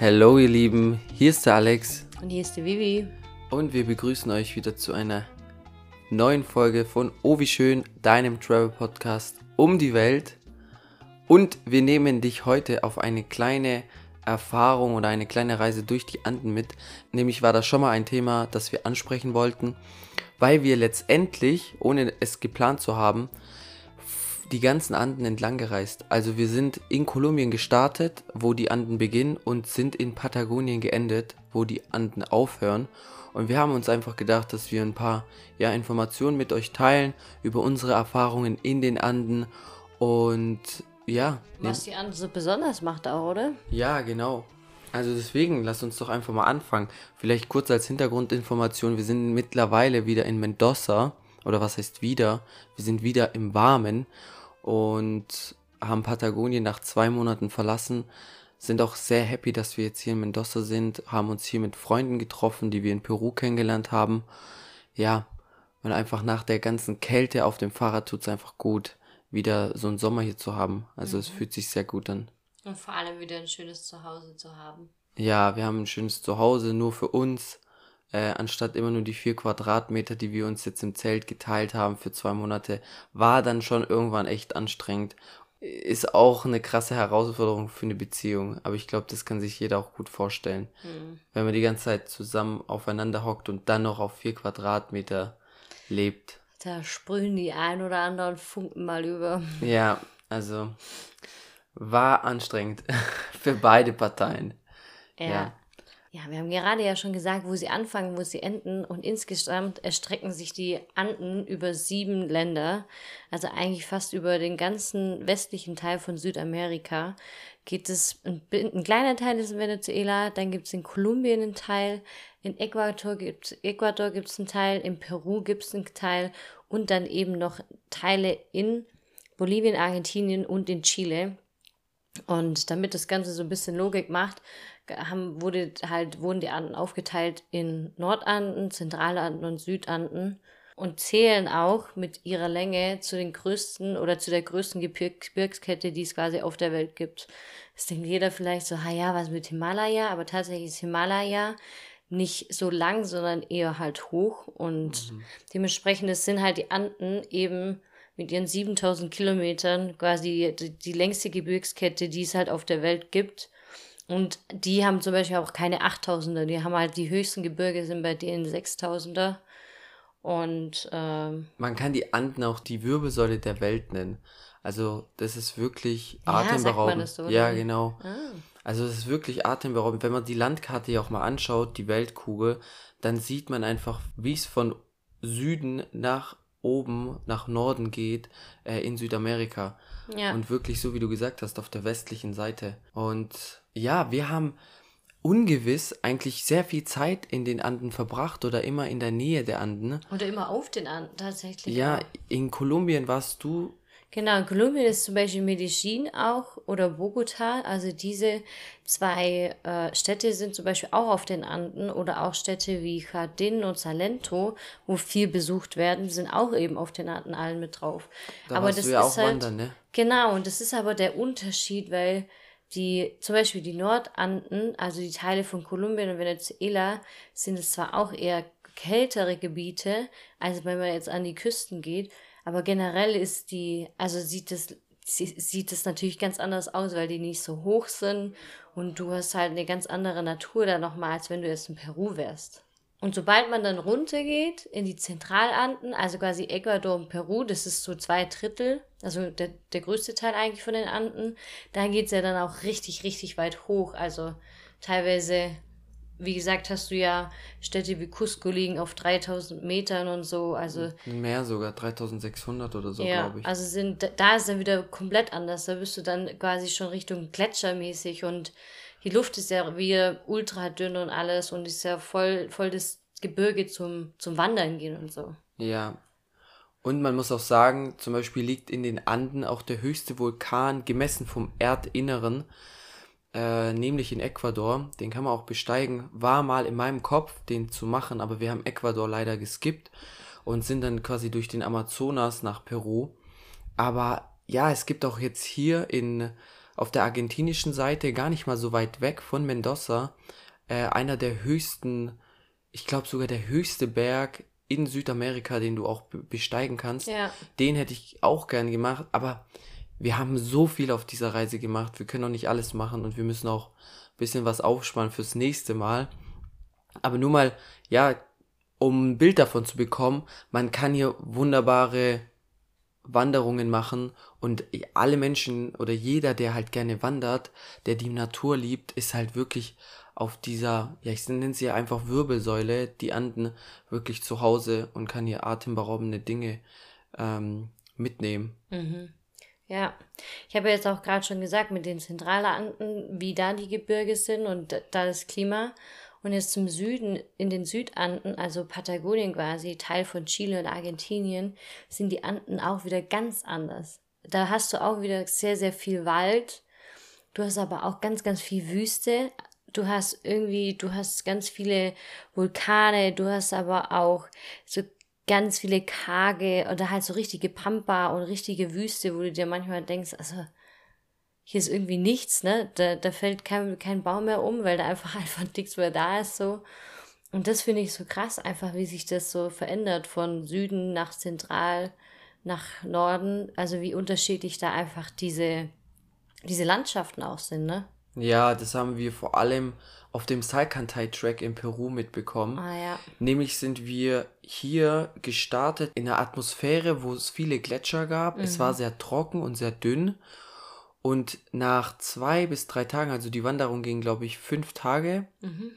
Hallo ihr Lieben, hier ist der Alex Und hier ist die Vivi. und wir begrüßen euch wieder zu einer neuen Folge von Oh wie schön, deinem Travel Podcast um die Welt. Und wir nehmen dich heute auf eine kleine Erfahrung oder eine kleine Reise durch die Anden mit. Nämlich war das schon mal ein Thema, das wir ansprechen wollten, weil wir letztendlich, ohne es geplant zu haben, die ganzen Anden entlang gereist. Also wir sind in Kolumbien gestartet, wo die Anden beginnen und sind in Patagonien geendet, wo die Anden aufhören. Und wir haben uns einfach gedacht, dass wir ein paar ja, Informationen mit euch teilen über unsere Erfahrungen in den Anden und ja, Was die andere so besonders macht auch, oder? ja, genau. Also deswegen, lasst uns doch einfach mal anfangen. Vielleicht kurz als Hintergrundinformation, wir sind mittlerweile wieder in Mendoza, oder was heißt wieder? Wir sind wieder im Warmen und haben Patagonien nach zwei Monaten verlassen. Sind auch sehr happy, dass wir jetzt hier in Mendoza sind, haben uns hier mit Freunden getroffen, die wir in Peru kennengelernt haben. Ja, und einfach nach der ganzen Kälte auf dem Fahrrad tut's einfach gut, wieder so einen Sommer hier zu haben. Also es fühlt sich sehr gut an. Und vor allem wieder ein schönes Zuhause zu haben. Ja, wir haben ein schönes Zuhause nur für uns, äh, anstatt immer nur die vier Quadratmeter, die wir uns jetzt im Zelt geteilt haben für zwei Monate, war dann schon irgendwann echt anstrengend. Ist auch eine krasse Herausforderung für eine Beziehung, aber ich glaube, das kann sich jeder auch gut vorstellen. Wenn man die ganze Zeit zusammen aufeinander hockt und dann noch auf vier Quadratmeter lebt. Da sprühen die ein oder anderen Funken mal über. Ja, also war anstrengend für beide Parteien. Ja. Ja. Ja. wir haben gerade ja schon gesagt, wo sie anfangen, wo sie enden. Und insgesamt erstrecken sich die Anden über sieben Länder. Also eigentlich fast über den ganzen westlichen Teil von Südamerika. Geht es, ein, ein kleiner Teil ist in Venezuela, dann gibt es in Kolumbien einen Teil, in Ecuador gibt Ecuador gibt's einen Teil, in Peru gibt es einen Teil und dann eben noch Teile in Bolivien, Argentinien und in Chile. Und damit das Ganze so ein bisschen Logik macht, haben, wurde halt, wurden die Anden aufgeteilt in Nordanden, Zentralanden und Südanden und zählen auch mit ihrer Länge zu den größten oder zu der größten Gebirg Gebirgskette, die es quasi auf der Welt gibt. Das denkt jeder vielleicht so, ha ja, was mit Himalaya, aber tatsächlich ist Himalaya nicht so lang, sondern eher halt hoch und dementsprechend es sind halt die Anden eben mit ihren 7000 Kilometern quasi die, die längste Gebirgskette, die es halt auf der Welt gibt. Und die haben zum Beispiel auch keine 8000er, die haben halt die höchsten Gebirge sind bei denen 6000er. Und ähm, Man kann die Anden auch die Wirbelsäule der Welt nennen. Also das ist wirklich Ja, atemberaubend. so, ja, genau. ah, Also es ist wirklich atemberaubend. Wenn man die Landkarte ja auch mal anschaut, die Weltkugel, dann sieht man einfach, wie es von Süden nach oben, nach Norden geht, äh, in Südamerika. ja. Und wirklich, so wie du gesagt hast, auf der westlichen Seite. Und ja, wir haben ungewiss eigentlich sehr viel Zeit in den Anden verbracht oder immer in der Nähe der Anden. Oder immer auf den Anden tatsächlich. Ja, in Kolumbien warst du Genau, in Kolumbien ist zum Beispiel Medellin auch oder Bogota. Also diese zwei äh, Städte sind zum Beispiel auch auf den Anden oder auch Städte wie Jardín und Salento, wo viel besucht werden, sind auch eben auf den Anden allen mit drauf. Da warst du ja auch wandern, ne? Genau, und das ist aber der Unterschied, weil die, zum Beispiel die Nordanden, also die Teile von Kolumbien und Venezuela, sind es zwar auch eher kältere Gebiete, als wenn man jetzt an die Küsten geht, aber generell ist die, also sieht es, sie- sieht es natürlich ganz anders aus, weil die nicht so hoch sind und du hast halt eine ganz andere Natur da nochmal, als wenn du jetzt in Peru wärst. Und sobald man dann runtergeht in die Zentralanden, also quasi Ecuador und Peru, das ist so zwei Drittel, also der, der größte Teil eigentlich von den Anden, da geht's ja dann auch richtig, richtig weit hoch. Also teilweise, wie gesagt, hast du ja Städte wie Cusco liegen auf 3000 Metern und so. Also Mehr sogar, 3600 oder so, ja, glaube ich. also sind, da ist dann wieder komplett anders. Da bist du dann quasi schon Richtung Gletschermäßig und die Luft ist ja wieder ultra dünn und alles und ist ja voll, voll das Gebirge zum, zum Wandern gehen und so. Ja. Und man muss auch sagen, zum Beispiel liegt in den Anden auch der höchste Vulkan, gemessen vom Erdinneren, äh, nämlich in Ecuador. Den kann man auch besteigen. War mal in meinem Kopf, den zu machen, aber wir haben Ecuador leider geskippt und sind dann quasi durch den Amazonas nach Peru. Aber ja, es gibt auch jetzt hier in auf der argentinischen Seite, gar nicht mal so weit weg von Mendoza, äh, einer der höchsten, ich glaube sogar der höchste Berg in Südamerika, den du auch besteigen kannst. Ja. Den hätte ich auch gern gemacht, aber wir haben so viel auf dieser Reise gemacht. Wir können auch nicht alles machen und wir müssen auch ein bisschen was aufsparen fürs nächste Mal. Aber nur mal, ja, um ein Bild davon zu bekommen, man kann hier wunderbare Wanderungen machen und alle Menschen oder jeder, der halt gerne wandert, der die Natur liebt, ist halt wirklich auf dieser, ja, ich nenne sie einfach Wirbelsäule, die Anden wirklich zu Hause und kann hier atemberaubende Dinge ähm, mitnehmen. Mhm. Ja, ich habe jetzt auch gerade schon gesagt, mit den Zentralanden, wie da die Gebirge sind und da das Klima. Und jetzt zum Süden, in den Südanden, also Patagonien quasi, Teil von Chile und Argentinien, sind die Anden auch wieder ganz anders. Da hast du auch wieder sehr, sehr viel Wald. Du hast aber auch ganz, ganz viel Wüste. Du hast irgendwie, du hast ganz viele Vulkane, du hast aber auch so ganz viele karge oder halt so richtige Pampa und richtige Wüste, wo du dir manchmal denkst, also hier ist irgendwie nichts, ne? Da, da fällt kein, kein Baum mehr um, weil da einfach einfach nichts mehr da ist so. Und das finde ich so krass, einfach wie sich das so verändert von Süden nach Zentral nach Norden. Also wie unterschiedlich da einfach diese, diese Landschaften auch sind, ne? Ja, das haben wir vor allem auf dem Salcantay-Track in Peru mitbekommen. Ah, ja. Nämlich sind wir hier gestartet in einer Atmosphäre, wo es viele Gletscher gab. Mhm. Es war sehr trocken und sehr dünn. Und nach zwei bis drei Tagen, also die Wanderung ging, glaube ich, fünf Tage. Mhm.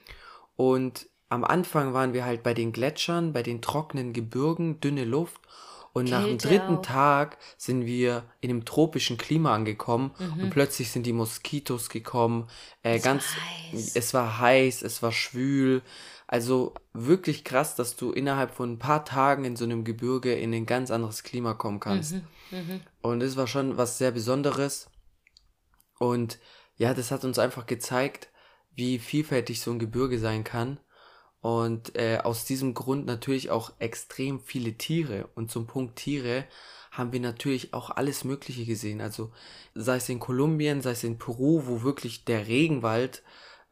Und am Anfang waren wir halt bei den Gletschern, bei den trockenen Gebirgen, dünne Luft. Und Kälte nach dem dritten auch. Tag sind wir in einem tropischen Klima angekommen mhm. und plötzlich sind die Moskitos gekommen. Äh, es ganz, war es war heiß, es war schwül. Also wirklich krass, dass du innerhalb von ein paar Tagen in so einem Gebirge in ein ganz anderes Klima kommen kannst. Mhm. Mhm. Und es war schon was sehr Besonderes. Und ja, das hat uns einfach gezeigt, wie vielfältig so ein Gebirge sein kann. Und äh, aus diesem Grund natürlich auch extrem viele Tiere. Und zum Punkt Tiere haben wir natürlich auch alles Mögliche gesehen. Also sei es in Kolumbien, sei es in Peru, wo wirklich der Regenwald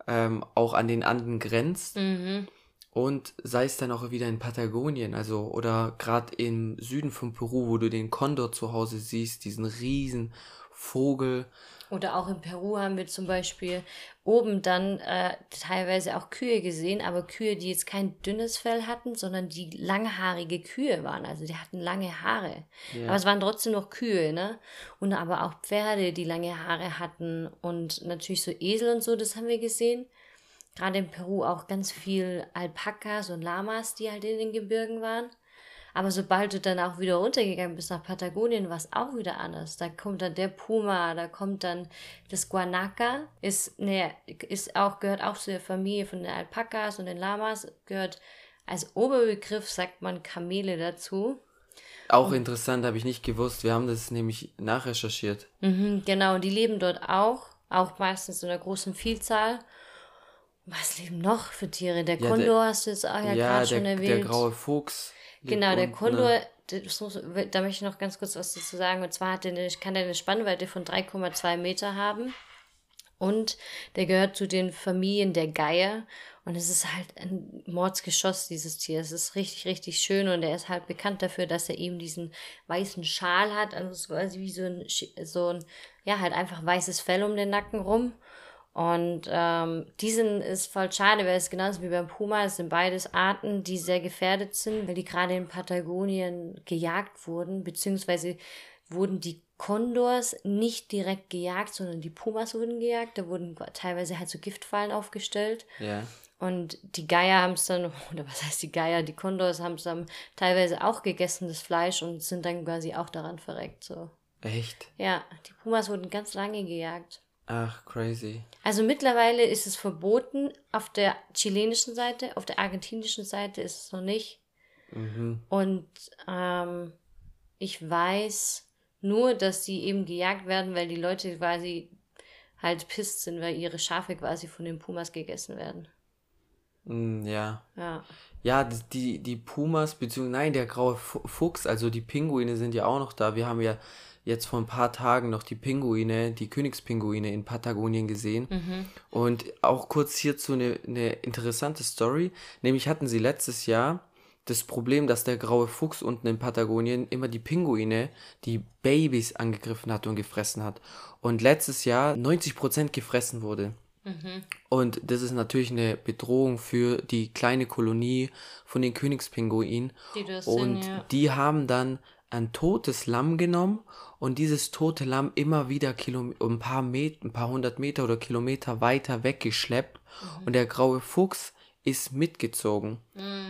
ähm, auch an den Anden grenzt. Mhm. Und sei es dann auch wieder in Patagonien, also oder gerade im Süden von Peru, wo du den Kondor zu Hause siehst, diesen riesen Vogel. Oder auch in Peru haben wir zum Beispiel oben dann äh, teilweise auch Kühe gesehen, aber Kühe, die jetzt kein dünnes Fell hatten, sondern die langhaarige Kühe waren. Also die hatten lange Haare. Ja. Aber es waren trotzdem noch Kühe, ne? Und aber auch Pferde, die lange Haare hatten. Und natürlich so Esel und so, das haben wir gesehen. Gerade in Peru auch ganz viel Alpakas und Lamas, die halt in den Gebirgen waren. Aber sobald du dann auch wieder runtergegangen bist nach Patagonien, war es auch wieder anders. Da kommt dann der Puma, da kommt dann das Guanaca, ist, ne, ist auch, gehört auch zu der Familie von den Alpakas und den Lamas, gehört als Oberbegriff, sagt man Kamele dazu. Auch und, interessant, habe ich nicht gewusst. Wir haben das nämlich nachrecherchiert. Mhm, genau, und die leben dort auch, auch meistens in einer großen Vielzahl. Was leben noch für Tiere? Der ja, Kondor der, hast du jetzt auch ja, ja gerade schon erwähnt. Der graue Fuchs. Genau, der Kondor, ne? muss, da möchte ich noch ganz kurz was dazu sagen. Und zwar hat der kann der eine Spannweite von 3,2 Meter haben. Und der gehört zu den Familien der Geier. Und es ist halt ein Mordsgeschoss, dieses Tier. Es ist richtig, richtig schön. Und er ist halt bekannt dafür, dass er eben diesen weißen Schal hat. Also quasi wie so ein, so ein, ja, halt einfach weißes Fell um den Nacken rum. Und ähm, diesen ist voll schade, weil es genauso wie beim Puma, es sind beides Arten, die sehr gefährdet sind, weil die gerade in Patagonien gejagt wurden, beziehungsweise wurden die Kondors nicht direkt gejagt, sondern die Pumas wurden gejagt. Da wurden teilweise halt so Giftfallen aufgestellt. Ja. Und die Geier haben es dann, oder was heißt die Geier, die Kondors haben es dann teilweise auch gegessen, das Fleisch, und sind dann quasi auch daran verreckt. So. Echt? Ja, die Pumas wurden ganz lange gejagt. Ach, crazy. Also mittlerweile ist es verboten auf der chilenischen Seite, auf der argentinischen Seite ist es noch nicht. Mhm. Und ähm, ich weiß nur, dass sie eben gejagt werden, weil die Leute quasi halt pisst sind, weil ihre Schafe quasi von den Pumas gegessen werden. Mm, ja. Ja. Ja, die, die Pumas, beziehungsweise, nein, der graue Fuchs, also die Pinguine sind ja auch noch da. Wir haben ja jetzt vor ein paar Tagen noch die Pinguine, die Königspinguine in Patagonien gesehen. Und auch kurz hierzu eine, eine interessante Story. Nämlich hatten sie letztes Jahr das Problem, dass der graue Fuchs unten in Patagonien immer die Pinguine, die Babys angegriffen hat und gefressen hat. Und letztes Jahr 90% gefressen wurde. Und das ist natürlich eine Bedrohung für die kleine Kolonie von den Königspinguinen. Die das Und sind, ja. die haben dann ein totes Lamm genommen und dieses tote Lamm immer wieder Kilom ein paar Meter, ein paar hundert Meter oder Kilometer weiter weggeschleppt und der graue Fuchs ist mitgezogen.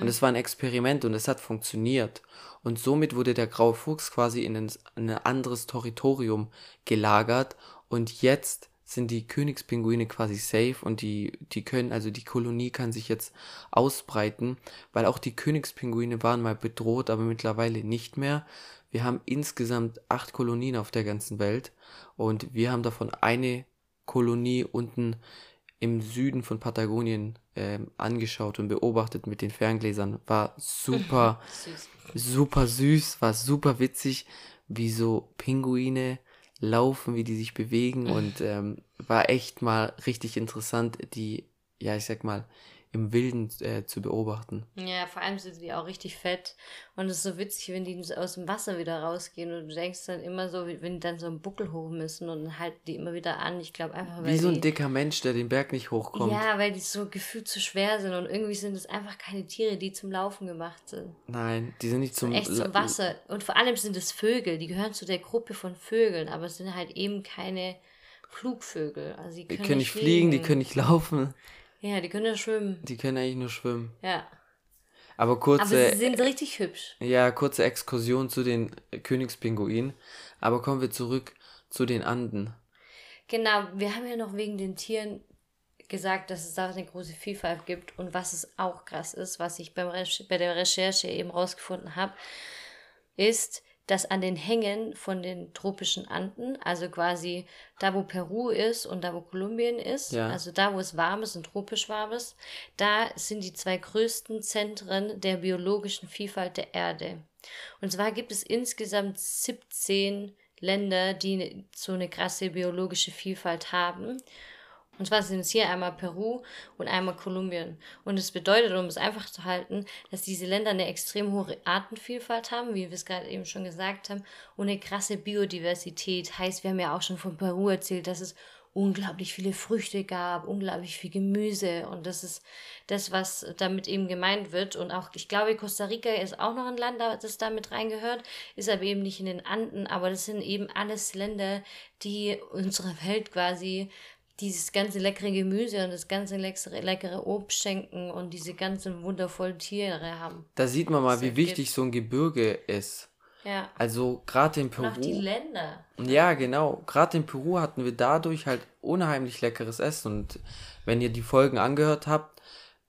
Und es war ein Experiment und es hat funktioniert. Und somit wurde der graue Fuchs quasi in ein, in ein anderes Territorium gelagert und jetzt sind die Königspinguine quasi safe und die, die können, also die Kolonie kann sich jetzt ausbreiten, weil auch die Königspinguine waren mal bedroht, aber mittlerweile nicht mehr. Wir haben insgesamt acht Kolonien auf der ganzen Welt und wir haben davon eine Kolonie unten im Süden von Patagonien ähm, angeschaut und beobachtet mit den Ferngläsern. War super Süß. super süß, war super witzig, wie so Pinguine laufen, wie die sich bewegen. Und ähm, war echt mal richtig interessant, die, ja, ich sag mal, im Wilden äh, zu beobachten. Ja, vor allem sind die auch richtig fett. Und es ist so witzig, wenn die aus dem Wasser wieder rausgehen. Und du denkst dann immer so, wenn die dann so einen Buckel hoch müssen und dann halten die immer wieder an. Ich glaube einfach, weil Wie so ein die, dicker Mensch, der den Berg nicht hochkommt. Ja, weil die so gefühlt zu schwer sind. Und irgendwie sind es einfach keine Tiere, die zum Laufen gemacht sind. Nein, die sind nicht zum, Echt zum Wasser. Und vor allem sind es Vögel. Die gehören zu der Gruppe von Vögeln. Aber es sind halt eben keine Flugvögel. Also die Die können, können nicht fliegen, die können nicht laufen, Ja, die können ja schwimmen. die können eigentlich nur schwimmen. Ja. Aber Aber kurze, sie sind richtig hübsch. ja, kurze Exkursion zu den Königspinguinen. Aber kommen wir zurück zu den Anden. Genau, wir haben ja noch wegen den Tieren gesagt, dass es da eine große Vielfalt gibt und was es auch krass ist, was ich beim bei der Recherche eben rausgefunden habe, ist, dass an den Hängen von den tropischen Anden, also quasi da, wo Peru ist und da, wo Kolumbien ist, Ja. also da, wo es warm ist und tropisch warm ist, da sind die zwei größten Zentren der biologischen Vielfalt der Erde. Und zwar gibt es insgesamt 17 Länder, die so eine krasse biologische Vielfalt haben. Und zwar sind es hier einmal Peru und einmal Kolumbien. Und es bedeutet, um es einfach zu halten, dass diese Länder eine extrem hohe Artenvielfalt haben, wie wir es gerade eben schon gesagt haben, und eine krasse Biodiversität. Heißt, wir haben ja auch schon von Peru erzählt, dass es unglaublich viele Früchte gab, unglaublich viel Gemüse und das ist das, was damit eben gemeint wird. Und auch, ich glaube, Costa Rica ist auch noch ein Land, das da mit reingehört, ist aber eben nicht in den Anden, aber das sind eben alles Länder, die unserer Welt quasi dieses ganze leckere Gemüse und das ganze leckere, leckere Obst schenken und diese ganzen wundervollen Tiere haben. Da sieht man mal, wie wichtig so ein Gebirge ist. Ja. Also gerade in Und auch die Peru. Länder. Ja, genau. Gerade in Peru hatten wir dadurch halt unheimlich leckeres Essen. Und wenn ihr die Folgen angehört habt,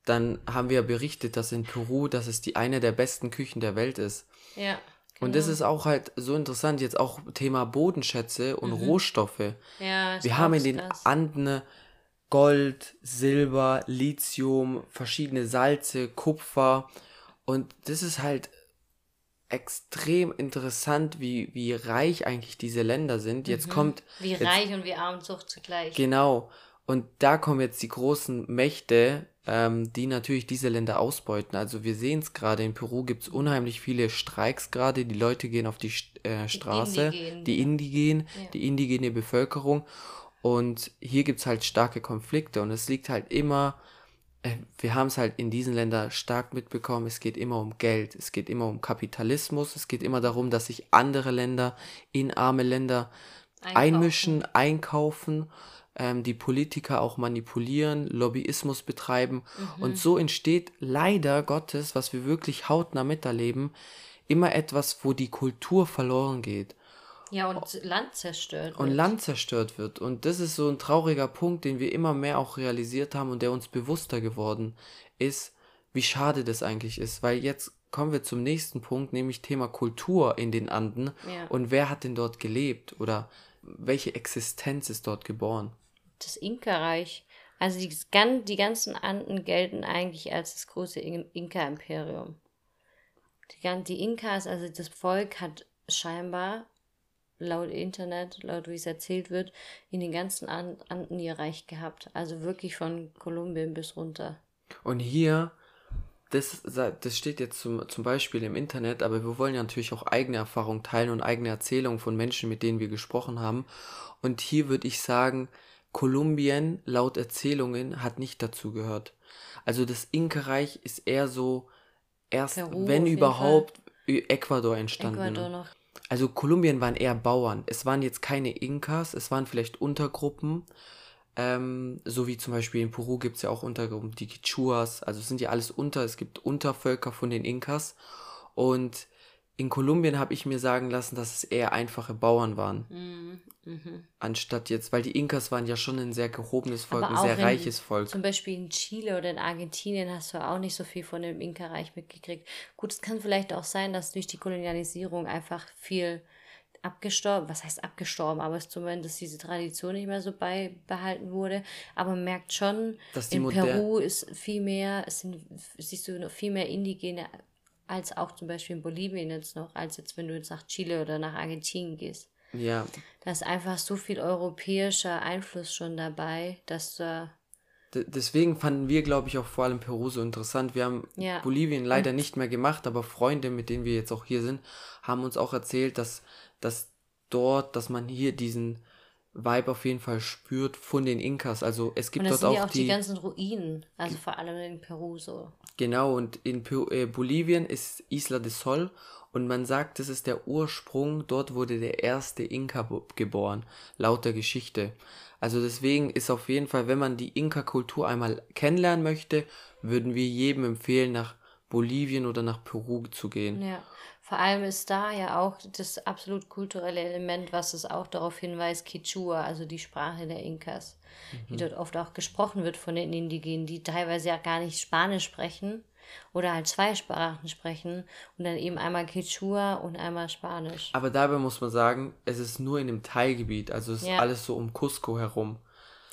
dann haben wir ja berichtet, dass in Peru, dass es die eine der besten Küchen der Welt ist. Ja. Und das ist auch halt so interessant, jetzt auch Thema Bodenschätze und Rohstoffe. Ja, Wir haben in den krass. Anden Gold, Silber, Lithium, verschiedene Salze, Kupfer. Und das ist halt extrem interessant, wie, wie reich eigentlich diese Länder sind. Jetzt kommt Wie jetzt, reich und wie arm Zucht zugleich. Genau. Und da kommen jetzt die großen Mächte, ähm, die natürlich diese Länder ausbeuten. Also wir sehen es gerade, in Peru gibt es unheimlich viele Streiks gerade. Die Leute gehen auf die äh, Straße, Indigenen. die Ja. die indigene Bevölkerung. Und hier gibt es halt starke Konflikte und es liegt halt immer, äh, wir haben es halt in diesen Ländern stark mitbekommen, es geht immer um Geld, es geht immer um Kapitalismus, es geht immer darum, dass sich andere Länder in arme Länder Einkaufen. einmischen, einkaufen, ähm, die Politiker auch manipulieren, Lobbyismus betreiben. Mhm. Und so entsteht leider Gottes, was wir wirklich hautnah miterleben, immer etwas, wo die Kultur verloren geht Ja, und Land zerstört. und wird. Land zerstört wird. Und das ist so ein trauriger Punkt, den wir immer mehr auch realisiert haben und der uns bewusster geworden ist, wie schade das eigentlich ist. Weil jetzt kommen wir zum nächsten Punkt, nämlich Thema Kultur in den Anden. Ja. Und wer hat denn dort gelebt oder welche Existenz ist dort geboren? Das Inka-Reich. Also die, die ganzen Anden gelten eigentlich als das große In- Inka-Imperium. Die, die Inkas, also das Volk hat scheinbar laut Internet, laut wie es erzählt wird, in den ganzen Anden ihr Reich gehabt. Also wirklich von Kolumbien bis runter. Und hier, das, das steht jetzt zum, zum Beispiel im Internet, aber wir wollen ja natürlich auch eigene Erfahrungen teilen und eigene Erzählungen von Menschen, mit denen wir gesprochen haben. Und hier würde ich sagen, Kolumbien laut Erzählungen hat nicht dazu gehört. Also das Inka-Reich ist eher so erst, Peru wenn überhaupt, Ecuador entstanden. Ecuador noch. Also Kolumbien waren eher Bauern. Es waren jetzt keine Inkas, es waren vielleicht Untergruppen. Ähm, so wie zum Beispiel in Peru gibt es ja auch Untergruppen, die Quichuas. Also es sind ja alles unter, es gibt Untervölker von den Inkas. Und in Kolumbien habe ich mir sagen lassen, dass es eher einfache Bauern waren. Mhm. Mhm. Anstatt jetzt, weil die Inkas waren ja schon ein sehr gehobenes Volk, ein sehr reiches Volk. Zum Beispiel in Chile oder in Argentinien hast du auch nicht so viel von dem Inka-Reich mitgekriegt. Gut, es kann vielleicht auch sein, dass durch die Kolonialisierung einfach viel abgestorben, was heißt abgestorben, aber es zumindest diese Tradition nicht mehr so beibehalten wurde. Aber man merkt schon, in Peru ist viel mehr, es sind, siehst du noch viel mehr indigene als auch zum Beispiel in Bolivien jetzt noch, als jetzt wenn du jetzt nach Chile oder nach Argentinien gehst. Ja. Da ist einfach so viel europäischer Einfluss schon dabei, dass da. D deswegen fanden wir, glaube ich, auch vor allem Peru so interessant. Wir haben ja. Bolivien leider Und nicht mehr gemacht, aber Freunde, mit denen wir jetzt auch hier sind, haben uns auch erzählt, dass, dass dort, dass man hier diesen Vibe auf jeden Fall spürt von den Inkas. Also es gibt und dort sind auch, ja auch die, die ganzen Ruinen, also vor allem in Peru so. Genau, und in Peru, äh, Bolivien ist Isla de Sol und man sagt, das ist der Ursprung, dort wurde der erste Inka geboren, laut der Geschichte. Also deswegen ist auf jeden Fall, wenn man die Inka-Kultur einmal kennenlernen möchte, würden wir jedem empfehlen, nach Bolivien oder nach Peru zu gehen. Ja. Vor allem ist da ja auch das absolut kulturelle Element, was es auch darauf hinweist, Quechua, also die Sprache der Inkas, mhm. die dort oft auch gesprochen wird von den Indigenen, die teilweise ja gar nicht Spanisch sprechen oder halt zwei Sprachen sprechen und dann eben einmal Quechua und einmal Spanisch. Aber dabei muss man sagen, es ist nur in dem Teilgebiet, also es ist ja. alles so um Cusco herum.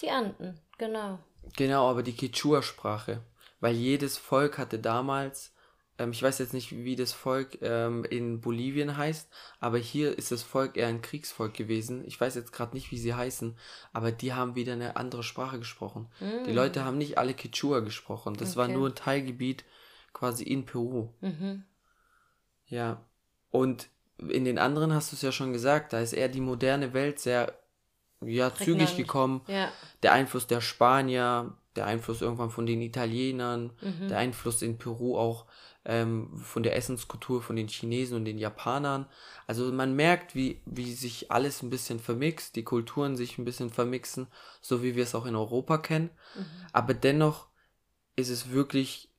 Die Anden, genau. Genau, aber die Quechua-Sprache, weil jedes Volk hatte damals ähm, ich weiß jetzt nicht, wie das Volk ähm, in Bolivien heißt, aber hier ist das Volk eher ein Kriegsvolk gewesen. Ich weiß jetzt gerade nicht, wie sie heißen, aber die haben wieder eine andere Sprache gesprochen. Mm. Die Leute haben nicht alle Quechua gesprochen. Das okay. war nur ein Teilgebiet quasi in Peru. Mhm. Ja. Und in den anderen hast du es ja schon gesagt, da ist eher die moderne Welt sehr ja, zügig gekommen. Ja. Der Einfluss der Spanier, der Einfluss irgendwann von den Italienern, mhm. der Einfluss in Peru auch ähm, von der Essenskultur von den Chinesen und den Japanern. Also man merkt, wie, wie sich alles ein bisschen vermixt, die Kulturen sich ein bisschen vermixen, so wie wir es auch in Europa kennen. Mhm. Aber dennoch ist es wirklich,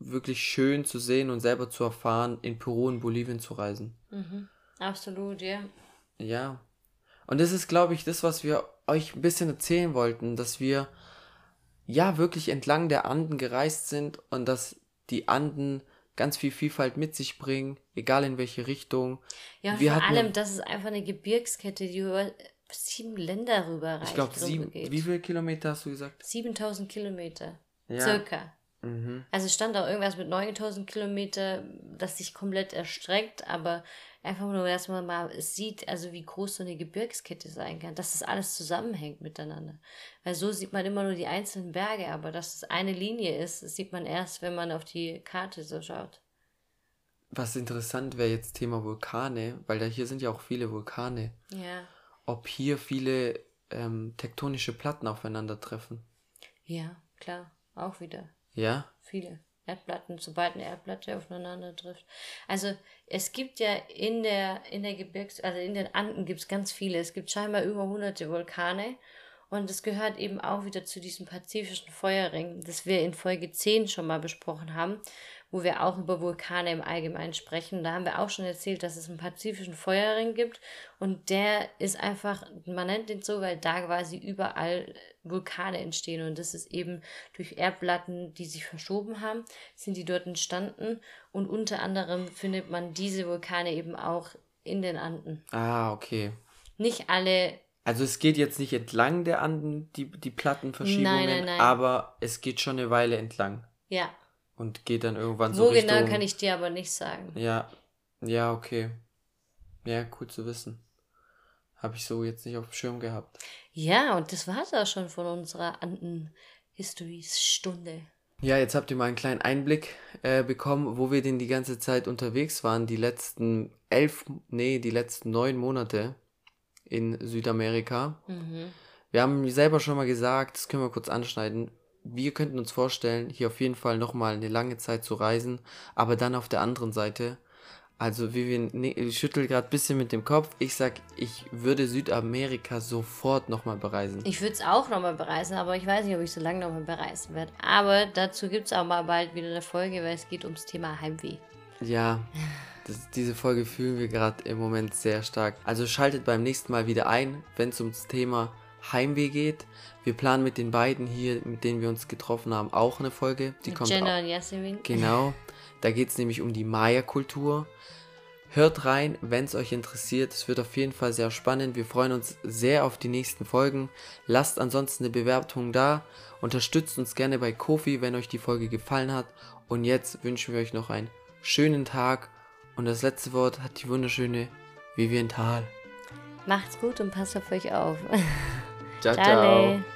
wirklich schön zu sehen und selber zu erfahren, in Peru und Bolivien zu reisen. Mhm. Absolut, ja. Ja. Und das ist, glaube ich, das, was wir euch ein bisschen erzählen wollten, dass wir ja wirklich entlang der Anden gereist sind und dass die Anden ganz viel Vielfalt mit sich bringen, egal in welche Richtung. Ja, wir vor allem, das ist einfach eine Gebirgskette, die über sieben Länder rüber reicht. Ich glaube, sieben. Geht. Wie viele Kilometer hast du gesagt? 7000 Kilometer. Ja. Circa. Mhm. Also stand auch irgendwas mit 9000 Kilometer, das sich komplett erstreckt, aber einfach nur, dass man mal sieht, also wie groß so eine Gebirgskette sein kann, dass das alles zusammenhängt miteinander. Weil so sieht man immer nur die einzelnen Berge, aber dass es eine Linie ist, das sieht man erst, wenn man auf die Karte so schaut. Was interessant wäre jetzt Thema Vulkane, weil da hier sind ja auch viele Vulkane. Ja. Ob hier viele ähm, tektonische Platten aufeinandertreffen. Ja, klar, auch wieder. Ja. Viele. Erdplatten, sobald eine Erdplatte aufeinander trifft. Also es gibt ja in der, in der Gebirgs-, also in den Anden gibt es ganz viele. Es gibt scheinbar über hunderte Vulkane und es gehört eben auch wieder zu diesem pazifischen Feuerring, das wir in Folge 10 schon mal besprochen haben wo wir auch über Vulkane im Allgemeinen sprechen. Da haben wir auch schon erzählt, dass es einen pazifischen Feuerring gibt und der ist einfach, man nennt den so, weil da quasi überall Vulkane entstehen und das ist eben durch Erdplatten, die sich verschoben haben, sind die dort entstanden und unter anderem findet man diese Vulkane eben auch in den Anden. Ah, okay. Nicht alle also es geht jetzt nicht entlang der Anden, die, die Plattenverschiebungen, nein, nein, nein. aber es geht schon eine Weile entlang. Ja, und geht dann irgendwann so Wo Richtung... genau kann ich dir aber nicht sagen. Ja, ja, okay. Ja, cool zu wissen. Habe ich so jetzt nicht auf dem Schirm gehabt. Ja, und das war es auch schon von unserer Anden-Histories-Stunde. Ja, jetzt habt ihr mal einen kleinen Einblick äh, bekommen, wo wir denn die ganze Zeit unterwegs waren, die letzten elf, nee, die letzten neun Monate in Südamerika. Mhm. Wir haben selber schon mal gesagt, das können wir kurz anschneiden. Wir könnten uns vorstellen, hier auf jeden Fall nochmal eine lange Zeit zu reisen, aber dann auf der anderen Seite. Also Vivian ne, schüttelt gerade ein bisschen mit dem Kopf. Ich sag, ich würde Südamerika sofort nochmal bereisen. Ich würde es auch nochmal bereisen, aber ich weiß nicht, ob ich so lange nochmal bereisen werde. Aber dazu gibt es auch mal bald wieder eine Folge, weil es geht ums Thema Heimweh. Ja, das, diese Folge fühlen wir gerade im Moment sehr stark. Also schaltet beim nächsten Mal wieder ein, wenn es ums Thema Heimweh geht. Wir planen mit den beiden hier, mit denen wir uns getroffen haben, auch eine Folge. Die Mit kommt Jenna auch. und Yasemin. Genau. Da geht es nämlich um die Maya-Kultur. Hört rein, wenn es euch interessiert. Es wird auf jeden Fall sehr spannend. Wir freuen uns sehr auf die nächsten Folgen. Lasst ansonsten eine Bewertung da. Unterstützt uns gerne bei Kofi, wenn euch die Folge gefallen hat. Und jetzt wünschen wir euch noch einen schönen Tag. Und das letzte Wort hat die wunderschöne Vivian Thal. Macht's gut und passt auf euch auf. Chao, chao.